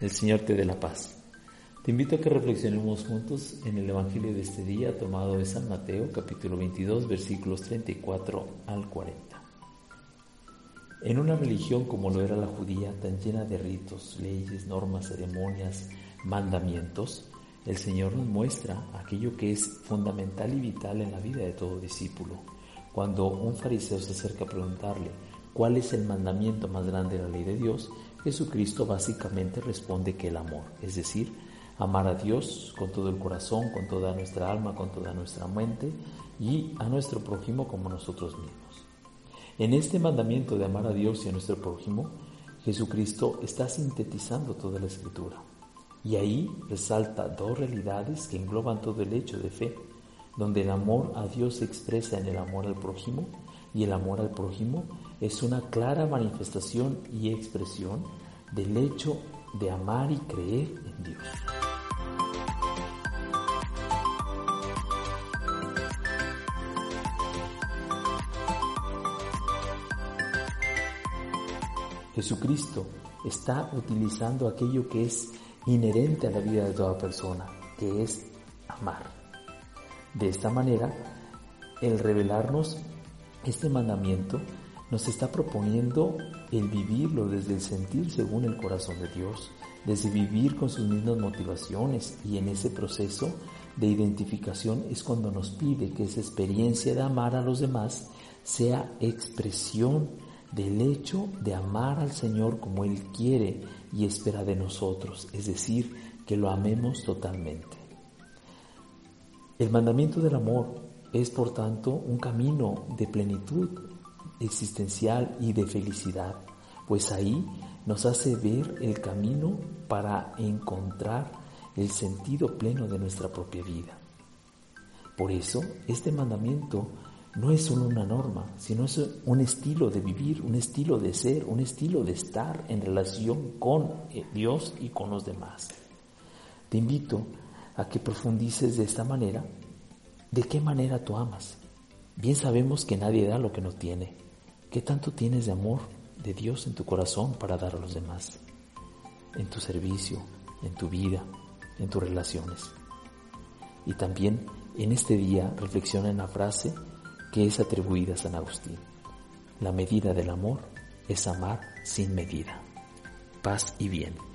El Señor te dé la paz. Te invito a que reflexionemos juntos en el Evangelio de este día tomado de San Mateo capítulo 22 versículos 34 al 40. En una religión como lo era la judía, tan llena de ritos, leyes, normas, ceremonias, mandamientos, el Señor nos muestra aquello que es fundamental y vital en la vida de todo discípulo. Cuando un fariseo se acerca a preguntarle cuál es el mandamiento más grande de la ley de Dios, Jesucristo básicamente responde que el amor, es decir, amar a Dios con todo el corazón, con toda nuestra alma, con toda nuestra mente y a nuestro prójimo como nosotros mismos. En este mandamiento de amar a Dios y a nuestro prójimo, Jesucristo está sintetizando toda la escritura. Y ahí resalta dos realidades que engloban todo el hecho de fe, donde el amor a Dios se expresa en el amor al prójimo y el amor al prójimo es una clara manifestación y expresión del hecho de amar y creer en Dios. Jesucristo está utilizando aquello que es inherente a la vida de toda persona, que es amar. De esta manera, el revelarnos este mandamiento nos está proponiendo el vivirlo desde el sentir según el corazón de Dios, desde vivir con sus mismas motivaciones y en ese proceso de identificación es cuando nos pide que esa experiencia de amar a los demás sea expresión del hecho de amar al Señor como Él quiere y espera de nosotros, es decir, que lo amemos totalmente. El mandamiento del amor es por tanto un camino de plenitud existencial y de felicidad, pues ahí nos hace ver el camino para encontrar el sentido pleno de nuestra propia vida. Por eso, este mandamiento no es solo una norma, sino es un estilo de vivir, un estilo de ser, un estilo de estar en relación con eh, Dios y con los demás. Te invito a que profundices de esta manera ¿De qué manera tú amas? Bien sabemos que nadie da lo que no tiene. ¿Qué tanto tienes de amor de Dios en tu corazón para dar a los demás? En tu servicio, en tu vida, en tus relaciones. Y también en este día reflexiona en la frase que es atribuida a San Agustín. La medida del amor es amar sin medida. Paz y bien.